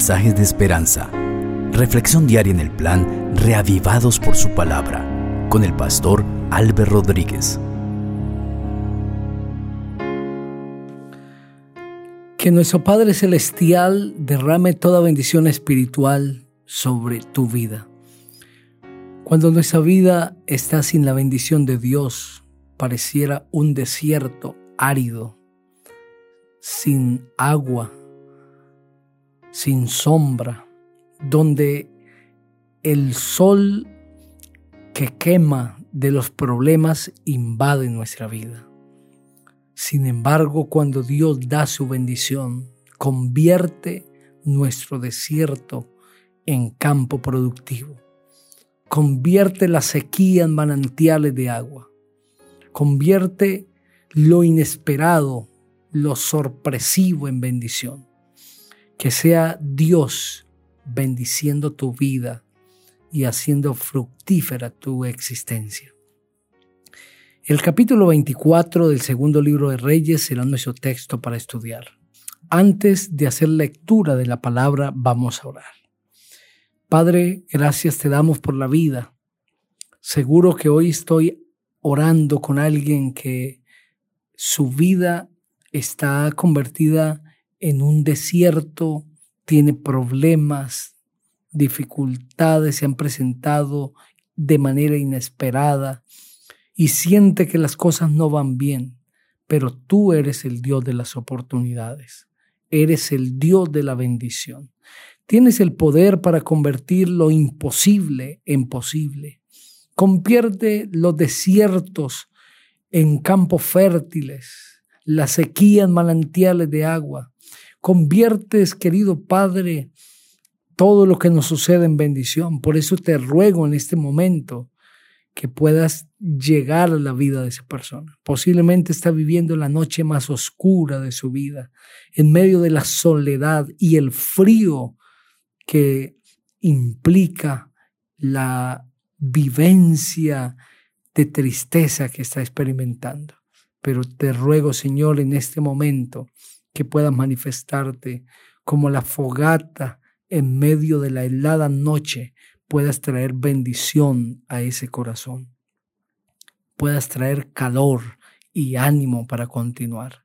mensajes de esperanza. Reflexión diaria en el plan Reavivados por su palabra con el pastor Álvaro Rodríguez. Que nuestro Padre Celestial derrame toda bendición espiritual sobre tu vida. Cuando nuestra vida está sin la bendición de Dios, pareciera un desierto árido, sin agua, sin sombra, donde el sol que quema de los problemas invade nuestra vida. Sin embargo, cuando Dios da su bendición, convierte nuestro desierto en campo productivo. Convierte la sequía en manantiales de agua. Convierte lo inesperado, lo sorpresivo en bendición. Que sea Dios bendiciendo tu vida y haciendo fructífera tu existencia. El capítulo 24 del segundo libro de Reyes será nuestro texto para estudiar. Antes de hacer lectura de la palabra, vamos a orar. Padre, gracias te damos por la vida. Seguro que hoy estoy orando con alguien que su vida está convertida en un desierto, tiene problemas, dificultades se han presentado de manera inesperada y siente que las cosas no van bien, pero tú eres el Dios de las oportunidades, eres el Dios de la bendición. Tienes el poder para convertir lo imposible en posible. Convierte los desiertos en campos fértiles, la sequía en manantiales de agua. Conviertes, querido Padre, todo lo que nos sucede en bendición. Por eso te ruego en este momento que puedas llegar a la vida de esa persona. Posiblemente está viviendo la noche más oscura de su vida, en medio de la soledad y el frío que implica la vivencia de tristeza que está experimentando. Pero te ruego, Señor, en este momento que puedas manifestarte como la fogata en medio de la helada noche puedas traer bendición a ese corazón, puedas traer calor y ánimo para continuar.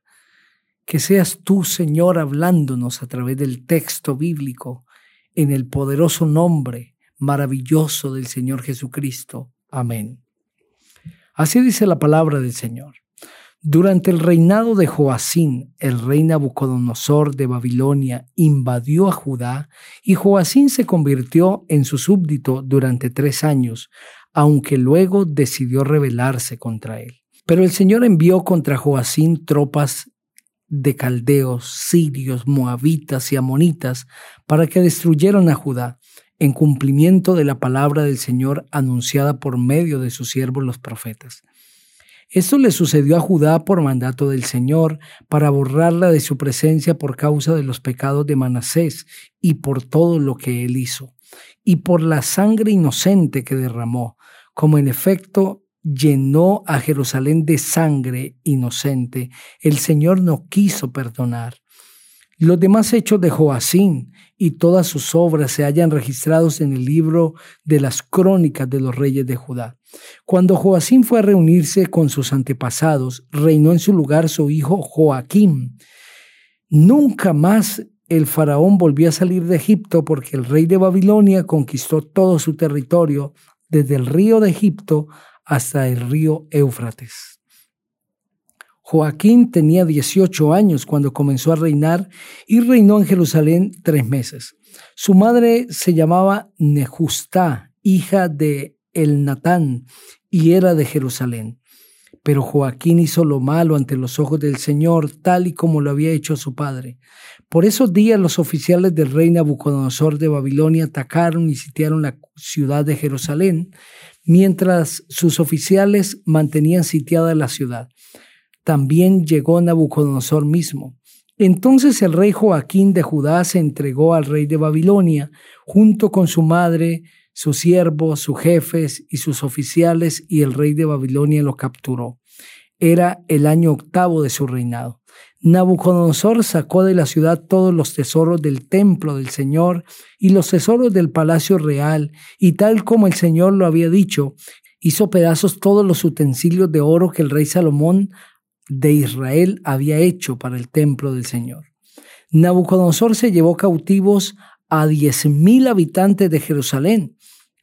Que seas tú, Señor, hablándonos a través del texto bíblico en el poderoso nombre maravilloso del Señor Jesucristo. Amén. Así dice la palabra del Señor. Durante el reinado de Joacín, el rey Nabucodonosor de Babilonia invadió a Judá y Joacín se convirtió en su súbdito durante tres años, aunque luego decidió rebelarse contra él. Pero el Señor envió contra Joacín tropas de caldeos, sirios, moabitas y amonitas para que destruyeran a Judá, en cumplimiento de la palabra del Señor anunciada por medio de sus siervos los profetas. Esto le sucedió a Judá por mandato del Señor, para borrarla de su presencia por causa de los pecados de Manasés y por todo lo que él hizo, y por la sangre inocente que derramó, como en efecto llenó a Jerusalén de sangre inocente, el Señor no quiso perdonar. Los demás hechos de Joacín y todas sus obras se hallan registrados en el libro de las crónicas de los reyes de Judá. Cuando Joacín fue a reunirse con sus antepasados, reinó en su lugar su hijo Joaquín. Nunca más el faraón volvió a salir de Egipto porque el rey de Babilonia conquistó todo su territorio, desde el río de Egipto hasta el río Éufrates. Joaquín tenía 18 años cuando comenzó a reinar y reinó en Jerusalén tres meses. Su madre se llamaba Nejustá, hija de Elnatán, y era de Jerusalén. Pero Joaquín hizo lo malo ante los ojos del Señor, tal y como lo había hecho su padre. Por esos días los oficiales del rey Nabucodonosor de Babilonia atacaron y sitiaron la ciudad de Jerusalén, mientras sus oficiales mantenían sitiada la ciudad también llegó Nabucodonosor mismo. Entonces el rey Joaquín de Judá se entregó al rey de Babilonia, junto con su madre, sus siervos, sus jefes y sus oficiales, y el rey de Babilonia lo capturó. Era el año octavo de su reinado. Nabucodonosor sacó de la ciudad todos los tesoros del templo del Señor y los tesoros del palacio real, y tal como el Señor lo había dicho, hizo pedazos todos los utensilios de oro que el rey Salomón de Israel había hecho para el templo del Señor. Nabucodonosor se llevó cautivos a diez mil habitantes de Jerusalén,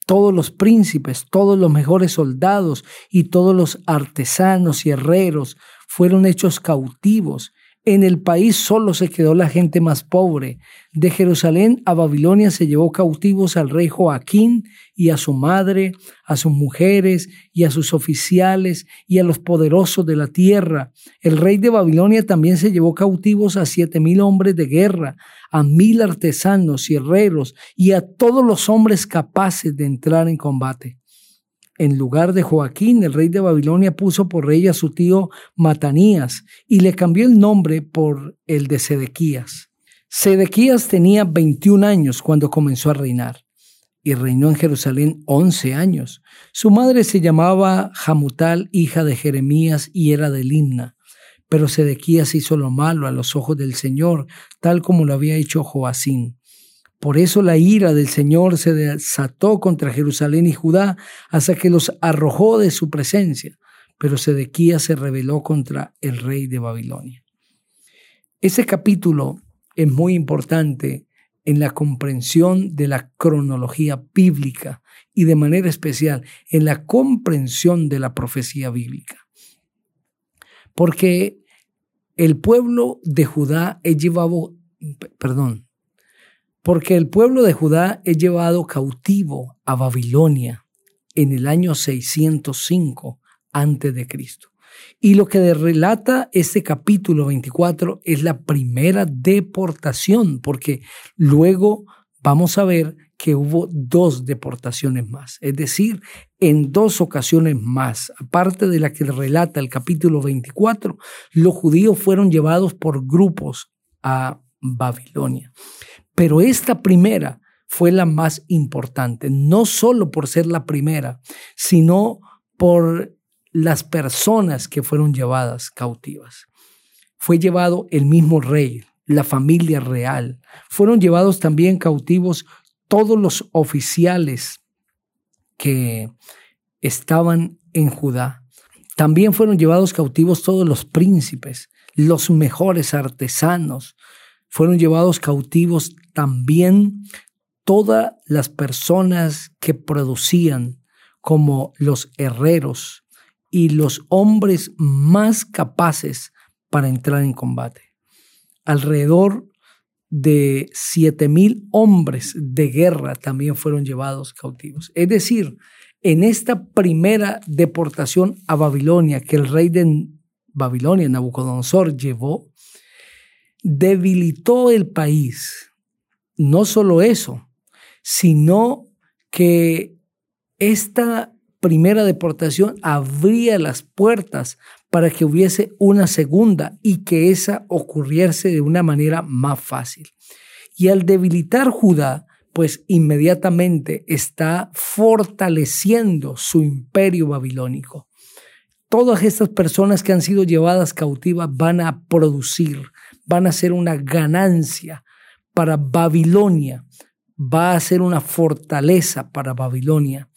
todos los príncipes, todos los mejores soldados y todos los artesanos y herreros fueron hechos cautivos en el país solo se quedó la gente más pobre. De Jerusalén a Babilonia se llevó cautivos al rey Joaquín y a su madre, a sus mujeres y a sus oficiales y a los poderosos de la tierra. El rey de Babilonia también se llevó cautivos a siete mil hombres de guerra, a mil artesanos y herreros y a todos los hombres capaces de entrar en combate. En lugar de Joaquín, el rey de Babilonia puso por rey a su tío Matanías y le cambió el nombre por el de Sedequías. Sedequías tenía 21 años cuando comenzó a reinar y reinó en Jerusalén 11 años. Su madre se llamaba Jamutal, hija de Jeremías, y era de Limna. Pero Sedequías hizo lo malo a los ojos del Señor, tal como lo había hecho Joacín. Por eso la ira del Señor se desató contra Jerusalén y Judá hasta que los arrojó de su presencia. Pero Sedequías se rebeló contra el rey de Babilonia. Ese capítulo es muy importante en la comprensión de la cronología bíblica y de manera especial en la comprensión de la profecía bíblica. Porque el pueblo de Judá es llevado, perdón, porque el pueblo de Judá es llevado cautivo a Babilonia en el año 605 antes de Cristo. Y lo que relata este capítulo 24 es la primera deportación, porque luego vamos a ver que hubo dos deportaciones más, es decir, en dos ocasiones más, aparte de la que relata el capítulo 24, los judíos fueron llevados por grupos a Babilonia. Pero esta primera fue la más importante, no solo por ser la primera, sino por las personas que fueron llevadas cautivas. Fue llevado el mismo rey, la familia real. Fueron llevados también cautivos todos los oficiales que estaban en Judá. También fueron llevados cautivos todos los príncipes, los mejores artesanos. Fueron llevados cautivos también todas las personas que producían, como los herreros y los hombres más capaces para entrar en combate. Alrededor de siete mil hombres de guerra también fueron llevados cautivos. Es decir, en esta primera deportación a Babilonia que el rey de Babilonia, Nabucodonosor, llevó, debilitó el país no solo eso, sino que esta primera deportación abría las puertas para que hubiese una segunda y que esa ocurriese de una manera más fácil. Y al debilitar Judá, pues inmediatamente está fortaleciendo su imperio babilónico. Todas estas personas que han sido llevadas cautivas van a producir, van a ser una ganancia para Babilonia, va a ser una fortaleza para Babilonia.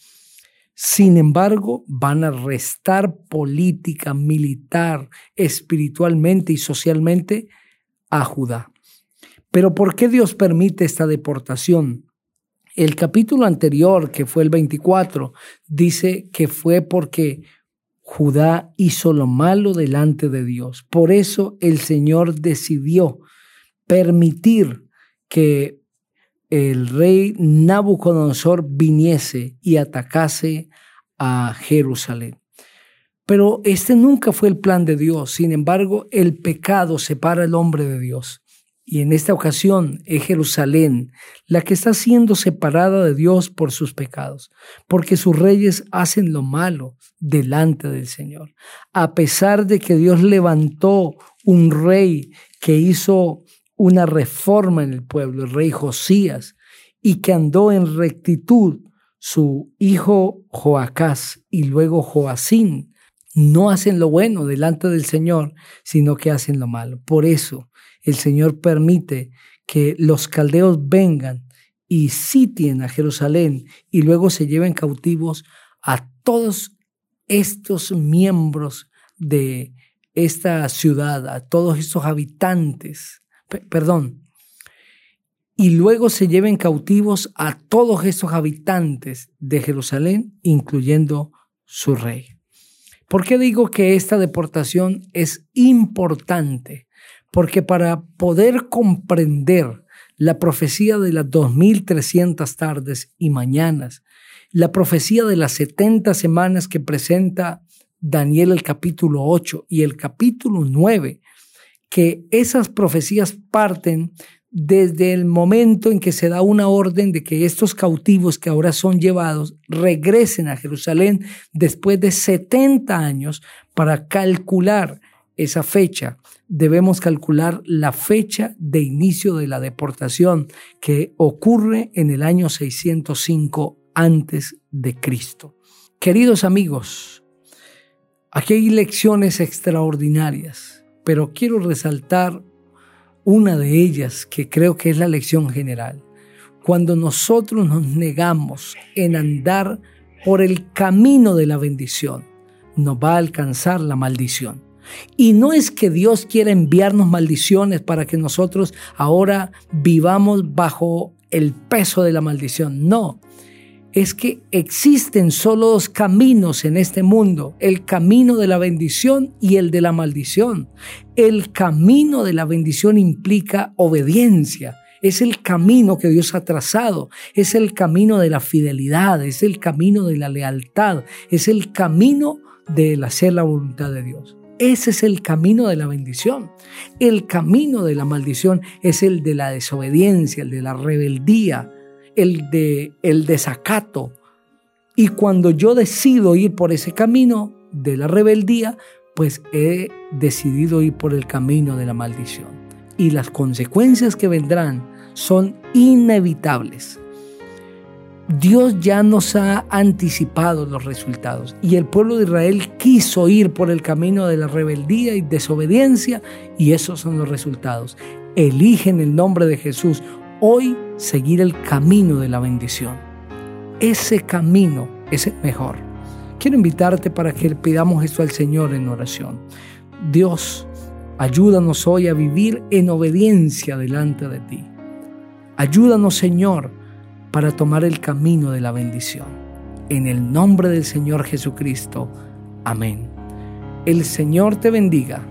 Sin embargo, van a restar política, militar, espiritualmente y socialmente a Judá. Pero ¿por qué Dios permite esta deportación? El capítulo anterior, que fue el 24, dice que fue porque Judá hizo lo malo delante de Dios. Por eso el Señor decidió permitir que el rey Nabucodonosor viniese y atacase a Jerusalén. Pero este nunca fue el plan de Dios. Sin embargo, el pecado separa al hombre de Dios. Y en esta ocasión es Jerusalén la que está siendo separada de Dios por sus pecados, porque sus reyes hacen lo malo delante del Señor. A pesar de que Dios levantó un rey que hizo una reforma en el pueblo, el rey Josías, y que andó en rectitud su hijo Joacás y luego Joacín. no hacen lo bueno delante del Señor, sino que hacen lo malo. Por eso el Señor permite que los caldeos vengan y sitien a Jerusalén y luego se lleven cautivos a todos estos miembros de esta ciudad, a todos estos habitantes, perdón, y luego se lleven cautivos a todos estos habitantes de Jerusalén, incluyendo su rey. ¿Por qué digo que esta deportación es importante? Porque para poder comprender la profecía de las 2300 tardes y mañanas, la profecía de las 70 semanas que presenta Daniel el capítulo 8 y el capítulo 9, que esas profecías parten desde el momento en que se da una orden de que estos cautivos que ahora son llevados regresen a Jerusalén después de 70 años para calcular esa fecha. Debemos calcular la fecha de inicio de la deportación que ocurre en el año 605 antes de Cristo. Queridos amigos, aquí hay lecciones extraordinarias, pero quiero resaltar una de ellas, que creo que es la lección general, cuando nosotros nos negamos en andar por el camino de la bendición, nos va a alcanzar la maldición. Y no es que Dios quiera enviarnos maldiciones para que nosotros ahora vivamos bajo el peso de la maldición. No, es que existen solo dos caminos en este mundo, el camino de la bendición y el de la maldición. El camino de la bendición implica obediencia. Es el camino que Dios ha trazado, es el camino de la fidelidad, es el camino de la lealtad, es el camino del hacer la voluntad de Dios. Ese es el camino de la bendición. El camino de la maldición es el de la desobediencia, el de la rebeldía, el, de, el desacato. Y cuando yo decido ir por ese camino de la rebeldía, pues he decidido ir por el camino de la maldición. Y las consecuencias que vendrán son inevitables. Dios ya nos ha anticipado los resultados y el pueblo de Israel quiso ir por el camino de la rebeldía y desobediencia y esos son los resultados. Eligen el nombre de Jesús hoy seguir el camino de la bendición. Ese camino es el mejor. Quiero invitarte para que pidamos esto al Señor en oración. Dios, ayúdanos hoy a vivir en obediencia delante de ti. Ayúdanos, Señor, para tomar el camino de la bendición. En el nombre del Señor Jesucristo. Amén. El Señor te bendiga